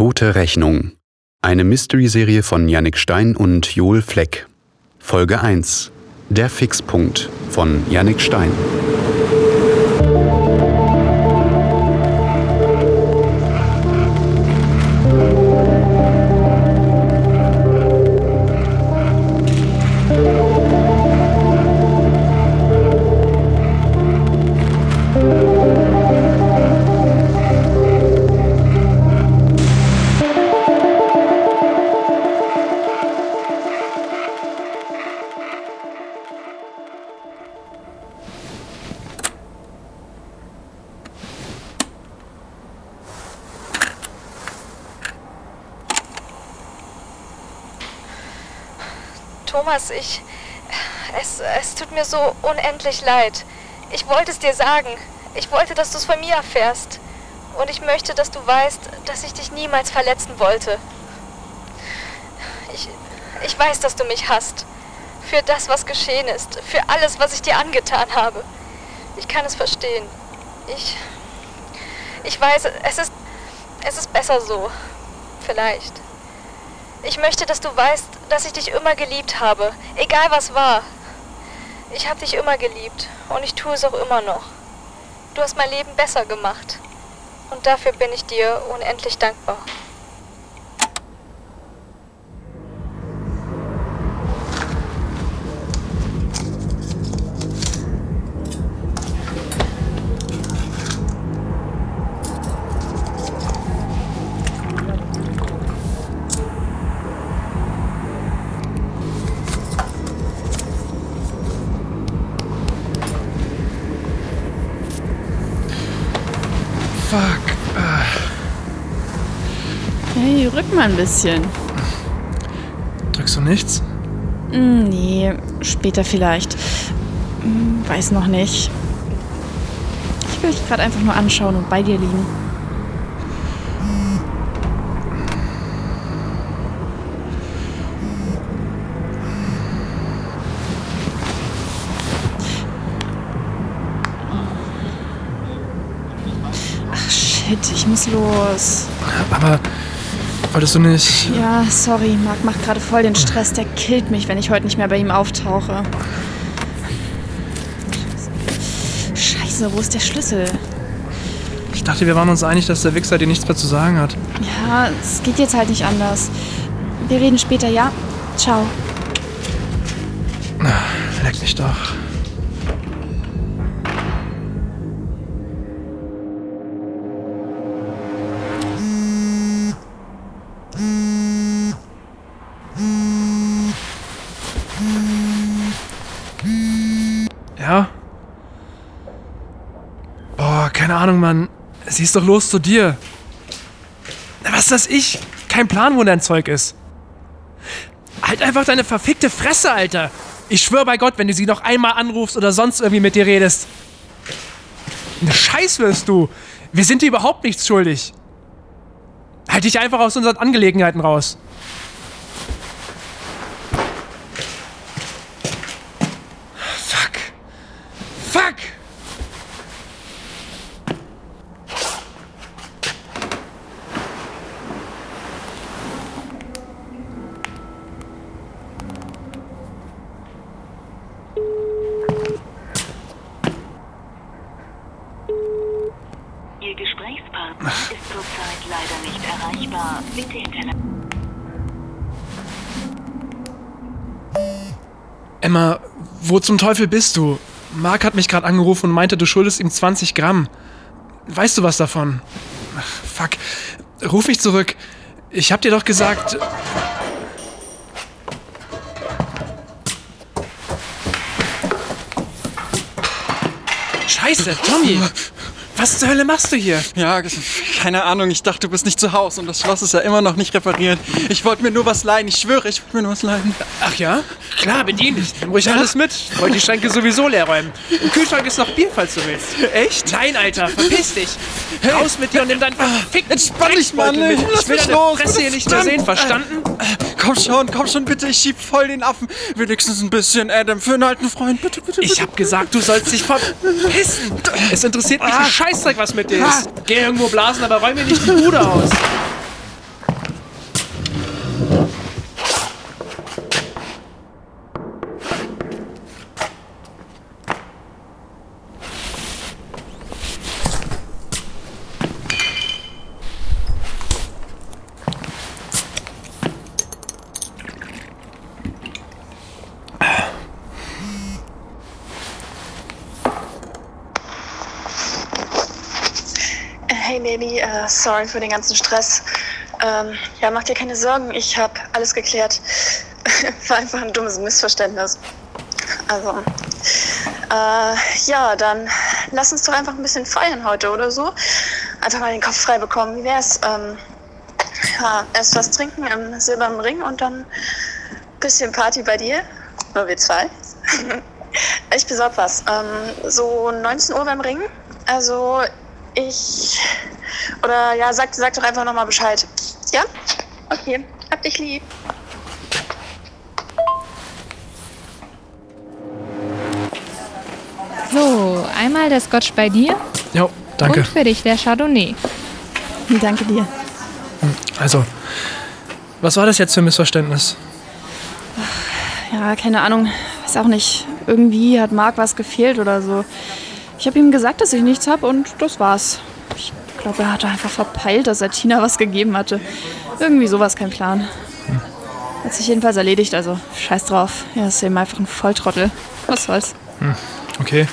Tote Rechnung. Eine Mystery-Serie von Yannick Stein und Joel Fleck. Folge 1. Der Fixpunkt von Yannick Stein. Thomas, ich. Es, es tut mir so unendlich leid. Ich wollte es dir sagen. Ich wollte, dass du es von mir erfährst. Und ich möchte, dass du weißt, dass ich dich niemals verletzen wollte. Ich, ich weiß, dass du mich hasst. Für das, was geschehen ist. Für alles, was ich dir angetan habe. Ich kann es verstehen. Ich. Ich weiß, es ist. Es ist besser so. Vielleicht. Ich möchte, dass du weißt, dass ich dich immer geliebt habe, egal was war. Ich habe dich immer geliebt und ich tue es auch immer noch. Du hast mein Leben besser gemacht und dafür bin ich dir unendlich dankbar. Mal ein bisschen. drückst du nichts? Hm, Nee, später vielleicht. Hm, Weiß noch nicht. Ich will dich gerade einfach nur anschauen und bei dir liegen. Ach shit, ich muss los. Aber wolltest du nicht. Ja, sorry, Marc macht gerade voll den Stress. Der killt mich, wenn ich heute nicht mehr bei ihm auftauche. Scheiße, wo ist der Schlüssel? Ich dachte, wir waren uns einig, dass der Wichser dir nichts mehr zu sagen hat. Ja, es geht jetzt halt nicht anders. Wir reden später, ja? Ciao. Leck mich doch. Ahnung, Mann. Sie ist doch los zu dir. Na, Was das ich? Kein Plan, wo dein Zeug ist. Halt einfach deine verfickte Fresse, Alter. Ich schwör bei Gott, wenn du sie noch einmal anrufst oder sonst irgendwie mit dir redest. Ne Scheiß wirst du. Wir sind dir überhaupt nichts schuldig. Halt dich einfach aus unseren Angelegenheiten raus. Fuck. Fuck! Ihr Gesprächspartner ist zurzeit leider nicht erreichbar. Bitte hinterlassen. Emma, wo zum Teufel bist du? Mark hat mich gerade angerufen und meinte, du schuldest ihm 20 Gramm. Weißt du was davon? Ach, fuck. Ruf mich zurück. Ich hab dir doch gesagt. Scheiße, Tommy! Was zur Hölle machst du hier? Ja, keine Ahnung, ich dachte, du bist nicht zu Hause und das Schloss ist ja immer noch nicht repariert. Ich wollte mir nur was leihen, ich schwöre, ich wollte mir nur was leihen. Ach ja? Klar, bedien dich. Nimm ruhig alles mit. Wollte die Schränke sowieso leer räumen. Im Kühlschrank ist noch Bier, falls du willst. Echt? Nein, Alter, verpiss dich. Raus mit dir und nimm deinen verfickten Entspann dich, Mann, Drecksbeutel mit. lass Ich will mich deine los, Fresse hier nicht mehr sehen, verstanden? Komm schon, komm schon, bitte, ich schieb voll den Affen. Wenigstens ein bisschen Adam für einen alten Freund, bitte, bitte, bitte. Ich hab gesagt, du sollst dich verpissen. Es interessiert mich ein Scheißdreck, was mit dir ist. Geh irgendwo blasen, aber räum mir nicht die Bude aus. Baby. Äh, sorry für den ganzen Stress. Ähm, ja, mach dir keine Sorgen. Ich habe alles geklärt. War einfach ein dummes Missverständnis. Also, äh, ja, dann lass uns doch einfach ein bisschen feiern heute oder so. Einfach mal den Kopf frei bekommen. Wie wär's? Ähm, ja, erst was trinken im silbernen Ring und dann bisschen Party bei dir. Nur wir zwei. ich besorg was. Ähm, so 19 Uhr beim Ring. Also ich. Oder ja, sag, sag doch einfach nochmal Bescheid. Ja? Okay. Hab dich lieb. So, einmal der Scotch bei dir Jo, danke. und für dich der Chardonnay. Danke dir. Also, was war das jetzt für ein Missverständnis? Ja, keine Ahnung. Weiß auch nicht. Irgendwie hat Marc was gefehlt oder so. Ich habe ihm gesagt, dass ich nichts habe und das war's. Ich glaube, er hatte einfach verpeilt, dass er Tina was gegeben hatte. Irgendwie sowas, kein Plan. Hat sich jedenfalls erledigt, also scheiß drauf. Er ist eben einfach ein Volltrottel. Was soll's. Okay.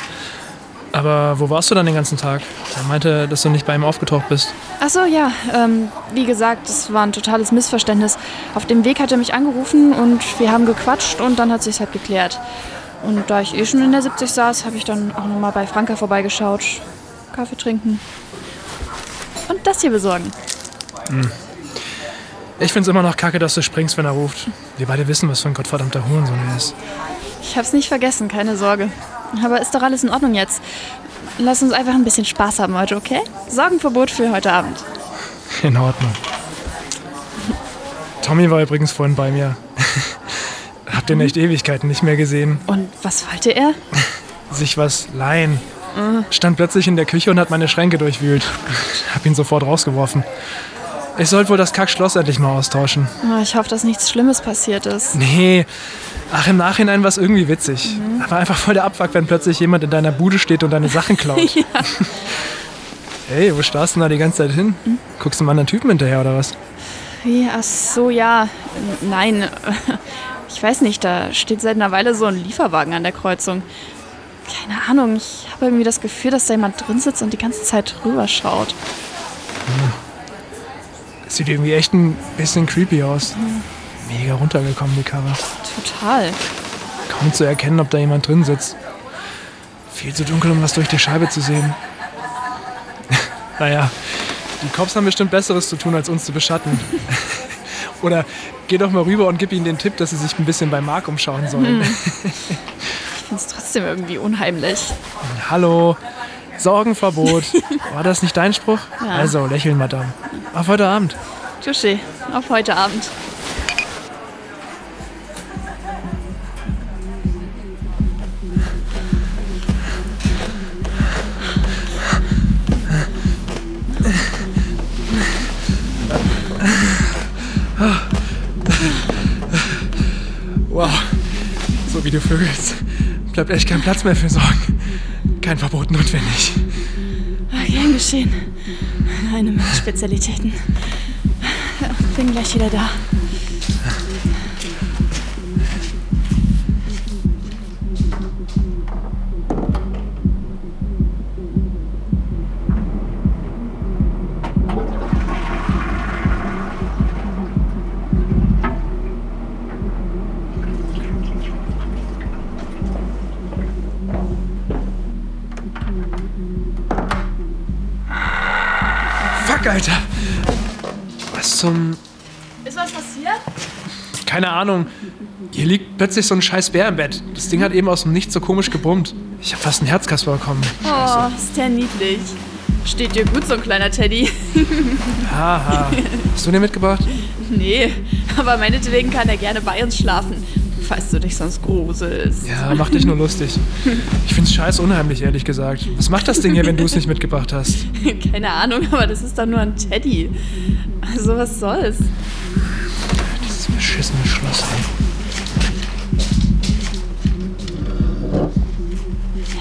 Aber wo warst du dann den ganzen Tag? Er meinte, dass du nicht bei ihm aufgetaucht bist. Ach so, ja. Ähm, wie gesagt, es war ein totales Missverständnis. Auf dem Weg hat er mich angerufen und wir haben gequatscht und dann hat sich's halt geklärt. Und da ich eh schon in der 70 saß, habe ich dann auch nochmal bei Franka vorbeigeschaut. Kaffee trinken. Und das hier besorgen. Ich find's immer noch kacke, dass du springst, wenn er ruft. Wir beide wissen, was für ein gottverdammter Hurensohn er ist. Ich hab's nicht vergessen, keine Sorge. Aber ist doch alles in Ordnung jetzt. Lass uns einfach ein bisschen Spaß haben heute, okay? Sorgenverbot für heute Abend. In Ordnung. Tommy war übrigens vorhin bei mir. Hab den echt Ewigkeiten nicht mehr gesehen. Und was wollte er? Sich was leihen. Stand plötzlich in der Küche und hat meine Schränke durchwühlt. Hab ihn sofort rausgeworfen. Ich sollte wohl das Kackschloss endlich mal austauschen. Oh, ich hoffe, dass nichts Schlimmes passiert ist. Nee. Ach, im Nachhinein war es irgendwie witzig. Aber einfach voll der Abfuck, wenn plötzlich jemand in deiner Bude steht und deine Sachen klaut. Ja. Hey, wo starrst du da die ganze Zeit hin? Guckst du mal anderen Typen hinterher oder was? Wie? Ach so, ja. Nein. Ich weiß nicht, da steht seit einer Weile so ein Lieferwagen an der Kreuzung. Keine Ahnung, ich habe irgendwie das Gefühl, dass da jemand drin sitzt und die ganze Zeit rüberschaut. Das sieht irgendwie echt ein bisschen creepy aus. Mega runtergekommen, die Karre. Total. Kaum zu erkennen, ob da jemand drin sitzt. Viel zu dunkel, um was durch die Scheibe zu sehen. naja, die Cops haben bestimmt Besseres zu tun, als uns zu beschatten. Oder geh doch mal rüber und gib ihnen den Tipp, dass sie sich ein bisschen bei Mark umschauen sollen. Ich finde es trotzdem irgendwie unheimlich. Hallo, Sorgenverbot. War das nicht dein Spruch? Ja. Also, lächeln, Madame. Auf heute Abend. Touché, auf heute Abend. Wow, so wie du vögelst, bleibt echt kein Platz mehr für Sorgen. Kein Verbot notwendig. Gern geschehen. Eine meiner Spezialitäten. Bin gleich wieder da. Fuck, Alter. Was zum... Ist was passiert? Keine Ahnung. Hier liegt plötzlich so ein scheiß Bär im Bett. Das Ding hat eben aus dem Nichts so komisch gebrummt. Ich hab fast einen Herzkasper bekommen. Oh, ist der niedlich. Steht dir gut, so ein kleiner Teddy. Haha. Hast du den mitgebracht? Nee, aber meinetwegen kann er gerne bei uns schlafen, falls du dich sonst gruselst. Ja, mach dich nur lustig. Ich find's scheiß unheimlich, ehrlich gesagt. Was macht das Ding hier, wenn du es nicht mitgebracht hast? Keine Ahnung, aber das ist doch nur ein Teddy. Also was soll's? Dieses beschissene Schloss, ey.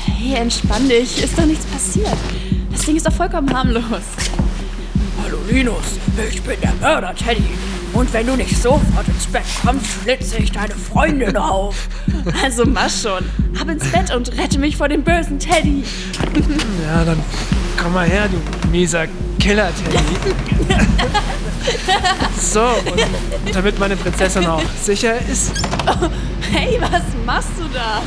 Hey, entspann dich. Ist doch nichts passiert. Das Ding ist doch vollkommen harmlos. Hallo Linus, ich bin der Mörder Teddy. Und wenn du nicht sofort ins Bett kommst, schlitze ich deine Freundin auf. Also mach schon. Ab ins Bett und rette mich vor dem bösen Teddy. Ja, dann komm mal her, du mieser Killer-Teddy. so, und damit meine Prinzessin auch sicher ist, Hey, was machst du da?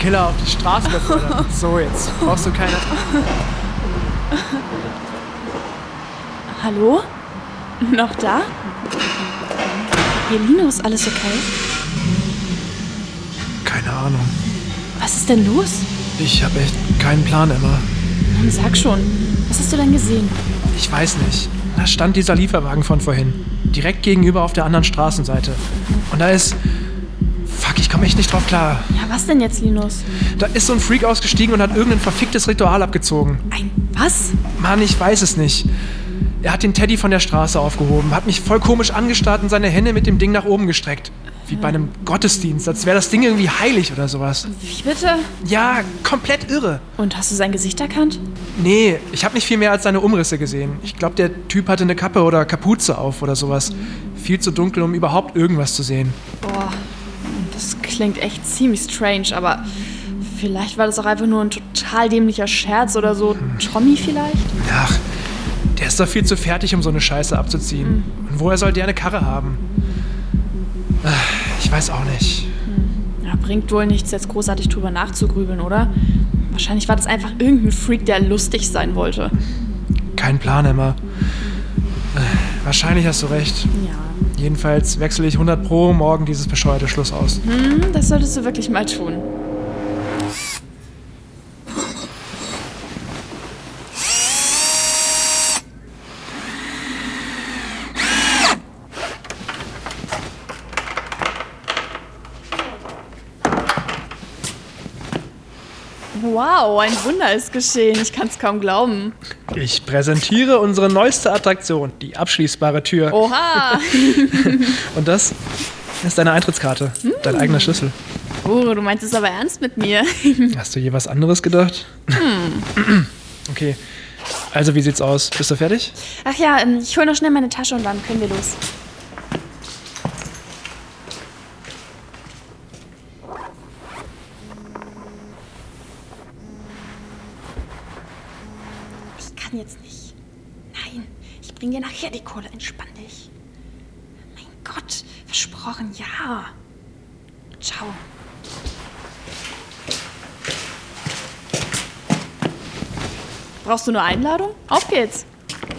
Killer auf die Straße befördern. So, jetzt brauchst du keine... Hallo? Noch da? Hey, Linus, alles okay? Keine Ahnung. Was ist denn los? Ich habe echt keinen Plan, Emma. Nun sag schon. Was hast du denn gesehen? Ich weiß nicht. Da stand dieser Lieferwagen von vorhin. Direkt gegenüber auf der anderen Straßenseite. Und da ist. Fuck, ich komme echt nicht drauf klar. Ja, was denn jetzt, Linus? Da ist so ein Freak ausgestiegen und hat irgendein verficktes Ritual abgezogen. Ein was? Mann, ich weiß es nicht. Er hat den Teddy von der Straße aufgehoben, hat mich voll komisch angestarrt und seine Hände mit dem Ding nach oben gestreckt. Wie bei einem Gottesdienst, als wäre das Ding irgendwie heilig oder sowas. Wie bitte? Ja, komplett irre. Und hast du sein Gesicht erkannt? Nee, ich habe nicht viel mehr als seine Umrisse gesehen. Ich glaube, der Typ hatte eine Kappe oder Kapuze auf oder sowas. Viel zu dunkel, um überhaupt irgendwas zu sehen. Boah, das klingt echt ziemlich strange, aber vielleicht war das auch einfach nur ein total dämlicher Scherz oder so. Tommy vielleicht? Ach, der ist doch viel zu fertig, um so eine Scheiße abzuziehen. Und woher soll der eine Karre haben? Ich weiß auch nicht. Ja, bringt wohl nichts, jetzt großartig drüber nachzugrübeln, oder? Wahrscheinlich war das einfach irgendein Freak, der lustig sein wollte. Kein Plan, Emma. Äh, Wahrscheinlich hast du recht. Ja. Jedenfalls wechsle ich 100 pro morgen dieses bescheuerte Schluss aus. Hm, das solltest du wirklich mal tun. Wow, ein Wunder ist geschehen. Ich kann es kaum glauben. Ich präsentiere unsere neueste Attraktion, die abschließbare Tür. Oha! Und das ist deine Eintrittskarte, dein eigener Schlüssel. Oh, du meinst es aber ernst mit mir. Hast du je was anderes gedacht? Okay. Also, wie sieht's aus? Bist du fertig? Ach ja, ähm, ich hole noch schnell meine Tasche und dann können wir los. Ich bring dir nachher die Kohle. Entspann dich. Mein Gott, versprochen, ja. Ciao. Brauchst du eine Einladung? Auf geht's.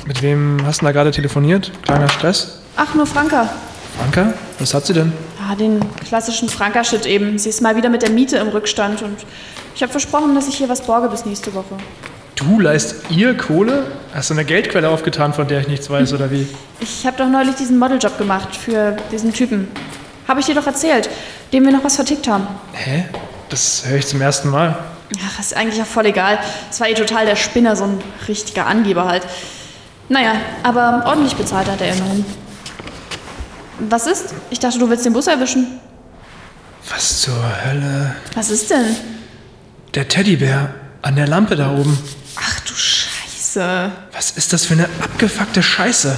Mit wem hast du da gerade telefoniert? Kleiner Stress? Ach, nur Franka. Franka? Was hat sie denn? Ja, den klassischen Franka-Shit eben. Sie ist mal wieder mit der Miete im Rückstand und ich habe versprochen, dass ich hier was borge bis nächste Woche. Du leist ihr Kohle? Hast du eine Geldquelle aufgetan, von der ich nichts weiß, oder wie? Ich habe doch neulich diesen Modeljob gemacht für diesen Typen. Habe ich dir doch erzählt, dem wir noch was vertickt haben. Hä? Das höre ich zum ersten Mal. Ach, ist eigentlich auch voll egal. Es war eh total der Spinner, so ein richtiger Angeber halt. Naja, aber ordentlich bezahlt hat er immerhin. Was ist? Ich dachte, du willst den Bus erwischen. Was zur Hölle? Was ist denn? Der Teddybär an der Lampe da oben. Ach du Scheiße. Was ist das für eine abgefuckte Scheiße?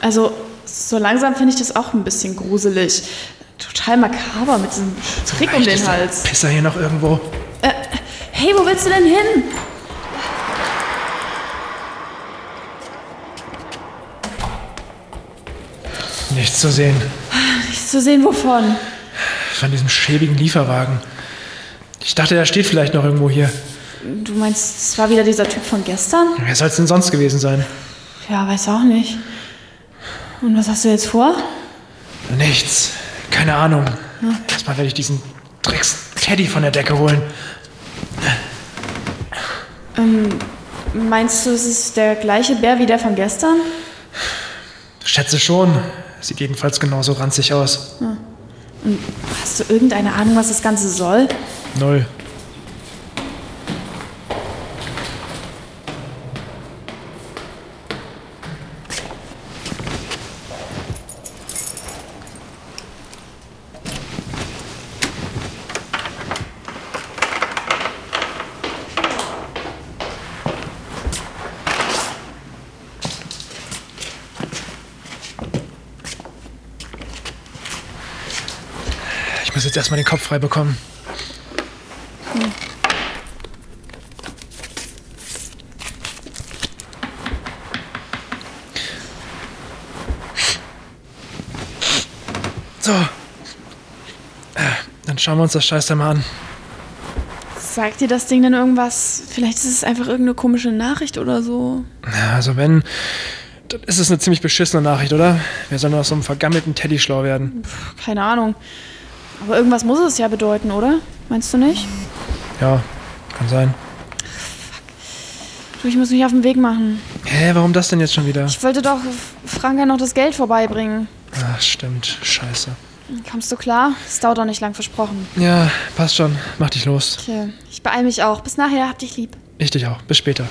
Also, so langsam finde ich das auch ein bisschen gruselig. Total makaber mit diesem Strick um den ist Hals. Pisser hier noch irgendwo. Hey, wo willst du denn hin? Nichts zu sehen. Nicht zu sehen, wovon? Von diesem schäbigen Lieferwagen. Ich dachte, er steht vielleicht noch irgendwo hier. Du meinst, es war wieder dieser Typ von gestern? Wer soll es denn sonst gewesen sein? Ja, weiß auch nicht. Und was hast du jetzt vor? Nichts. Keine Ahnung. Erstmal werde ich diesen Drecks-Teddy von der Decke holen. Meinst du, es ist der gleiche Bär wie der von gestern? Schätze schon. Sieht jedenfalls genauso ranzig aus. Hast du irgendeine Ahnung, was das Ganze soll? Null. Jetzt erstmal den Kopf frei bekommen. So. Äh, Dann schauen wir uns das Scheiß da mal an. Sagt dir das Ding denn irgendwas? Vielleicht ist es einfach irgendeine komische Nachricht oder so. Ja, also wenn, dann ist es eine ziemlich beschissene Nachricht, oder? Wer soll nur aus so einem vergammelten Teddy schlau werden? Keine Ahnung. Aber irgendwas muss es ja bedeuten, oder? Meinst du nicht? Ja, kann sein. Du, ich muss mich auf den Weg machen. Hä, warum das denn jetzt schon wieder? Ich wollte doch Franka noch das Geld vorbeibringen. Ach, stimmt. Scheiße. Kommst du klar? Es dauert doch nicht lang versprochen. Ja, passt schon. Mach dich los. Okay, ich beeil mich auch. Bis nachher, hab dich lieb. Ich dich auch. Bis später.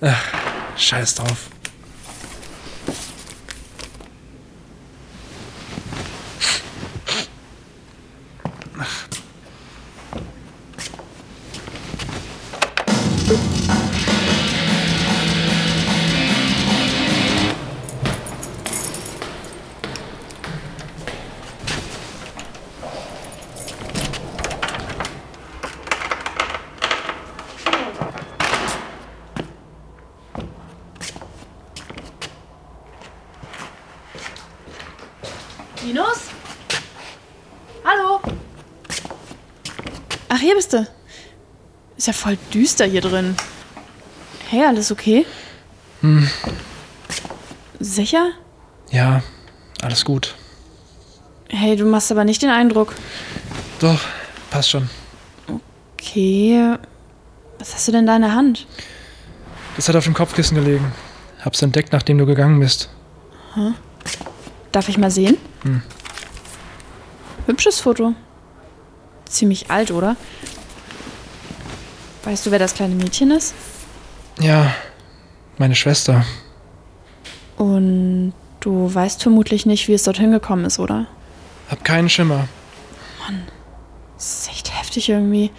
Ach, scheiß drauf. Ist ja voll düster hier drin. Hey, alles okay? Hm, Sicher? ja, alles gut. Hey, du machst aber nicht den Eindruck. Doch, passt schon. Okay. Was hast du denn da in der Hand? Das hat auf dem Kopfkissen gelegen. Hab's entdeckt, nachdem du gegangen bist. Darf ich mal sehen? Hm. Hübsches Foto. Ziemlich alt, oder? Weißt du, wer das kleine Mädchen ist? Ja, meine Schwester. Und du weißt vermutlich nicht, wie es dorthin gekommen ist, oder? Hab keinen Schimmer. Das ist echt heftig irgendwie.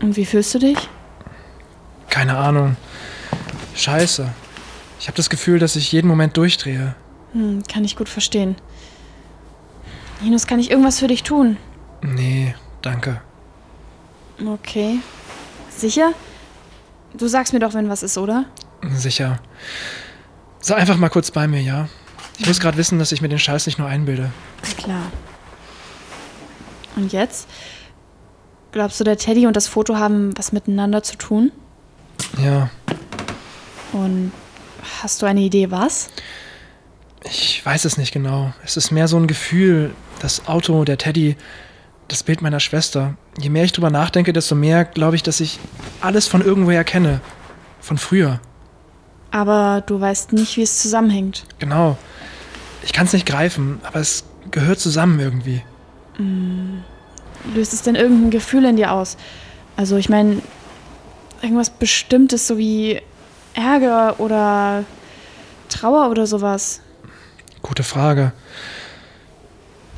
Und wie fühlst du dich? Keine Ahnung. Scheiße. Ich habe das Gefühl, dass ich jeden Moment durchdrehe. Hm, kann ich gut verstehen. Linus, kann ich irgendwas für dich tun? Nee, danke. Okay. Sicher? Du sagst mir doch, wenn was ist, oder? Sicher. Sei einfach mal kurz bei mir, ja? Ich muss gerade wissen, dass ich mir den Scheiß nicht nur einbilde. Na klar. Und jetzt? Glaubst du, der Teddy und das Foto haben was miteinander zu tun? Ja, Und hast du eine Idee, was? ich weiß es nicht genau. Es ist mehr so ein Gefühl, das Auto, der Teddy, das Bild meiner Schwester. Je mehr ich drüber nachdenke, desto mehr glaube ich, dass ich alles von irgendwoher kenne. Von früher. Aber du weißt nicht, wie es zusammenhängt. Genau. Ich kann es nicht greifen, aber es gehört zusammen irgendwie. Löst es denn irgendein Gefühl in dir aus? Also, ich meine, irgendwas Bestimmtes, so wie Ärger oder Trauer oder sowas. Gute Frage.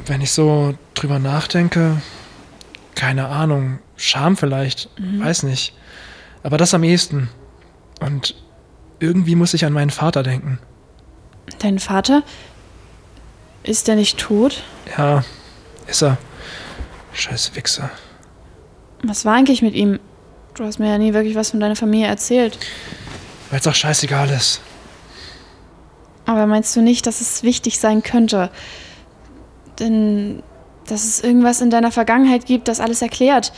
Wenn ich so drüber nachdenke, keine Ahnung, Scham vielleicht, weiß nicht. Aber das am ehesten. Und irgendwie muss ich an meinen Vater denken. Dein Vater? Ist der nicht tot? Ja, ist er. Scheiß Wichser. Was war eigentlich mit ihm? Du hast mir ja nie wirklich was von deiner Familie erzählt. Weil es auch scheißegal ist. Aber meinst du nicht, dass es wichtig sein könnte? Denn dass es irgendwas in deiner Vergangenheit gibt, das alles erklärt.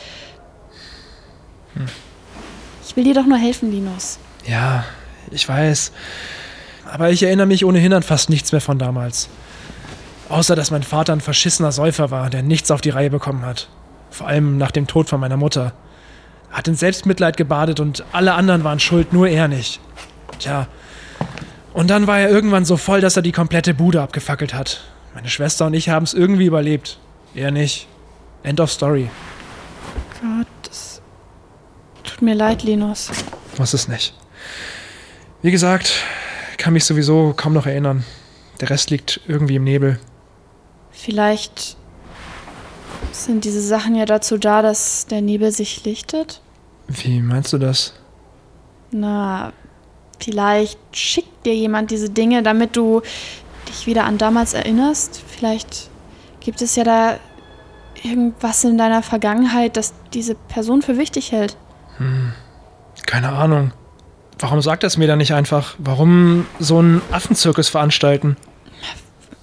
Ich will dir doch nur helfen, Linus. Ja, ich weiß. Aber ich erinnere mich ohnehin an fast nichts mehr von damals. Außer, dass mein Vater ein verschissener Säufer war, der nichts auf die Reihe bekommen hat. Vor allem nach dem Tod von meiner Mutter. Er hat in Selbstmitleid gebadet und alle anderen waren schuld, nur er nicht. Tja. Und dann war er irgendwann so voll, dass er die komplette Bude abgefackelt hat. Meine Schwester und ich haben es irgendwie überlebt. Er nicht. End of story. Gott, das tut mir leid, Linus. Muss es nicht. Wie gesagt, kann mich sowieso kaum noch erinnern. Der Rest liegt irgendwie im Nebel. Vielleicht sind diese Sachen ja dazu da, dass der Nebel sich lichtet? Wie meinst du das? Na, Vielleicht schickt dir jemand diese Dinge, damit du dich wieder an damals erinnerst. Vielleicht gibt es ja da irgendwas in deiner Vergangenheit, das diese Person für wichtig hält. Keine Ahnung. Warum sagt er es mir dann nicht einfach? Warum so einen Affenzirkus veranstalten?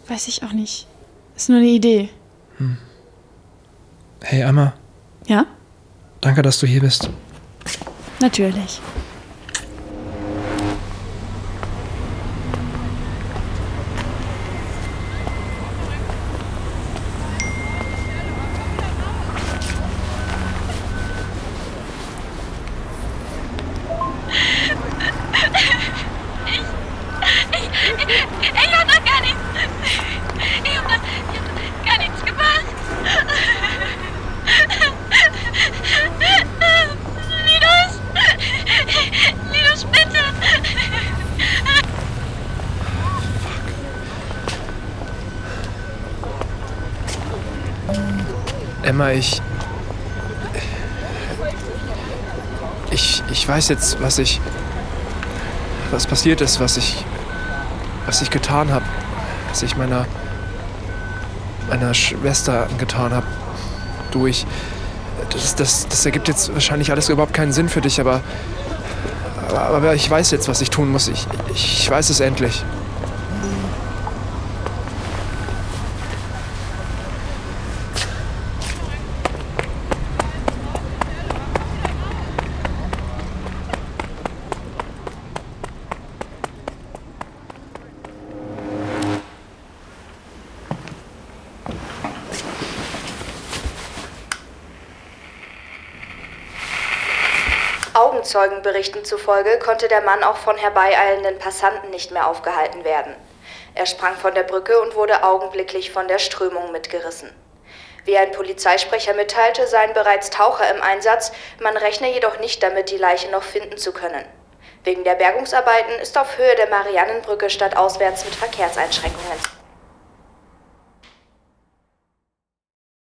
Weiß ich auch nicht. Ist nur eine Idee. Hey Emma, Ja? danke, dass du hier bist. Natürlich. Emma, ich. Ich, ich weiß jetzt, was ich. Was passiert ist, was ich. Was ich getan habe. Was ich meiner. meiner Schwester angetan habe. Du, ich. Das, das, das ergibt jetzt wahrscheinlich alles überhaupt keinen Sinn für dich. Aber, aber ich weiß jetzt, was ich tun muss. Ich, ich weiß es endlich. Augenzeugenberichten zufolge konnte der Mann auch von herbeieilenden Passanten nicht mehr aufgehalten werden. Er sprang von der Brücke und wurde augenblicklich von der Strömung mitgerissen. Wie ein Polizeisprecher mitteilte, seien bereits Taucher im Einsatz, man rechne jedoch nicht damit, die Leiche noch finden zu können. Wegen der Bergungsarbeiten ist auf Höhe der Mariannenbrücke stadtauswärts mit Verkehrseinschränkungen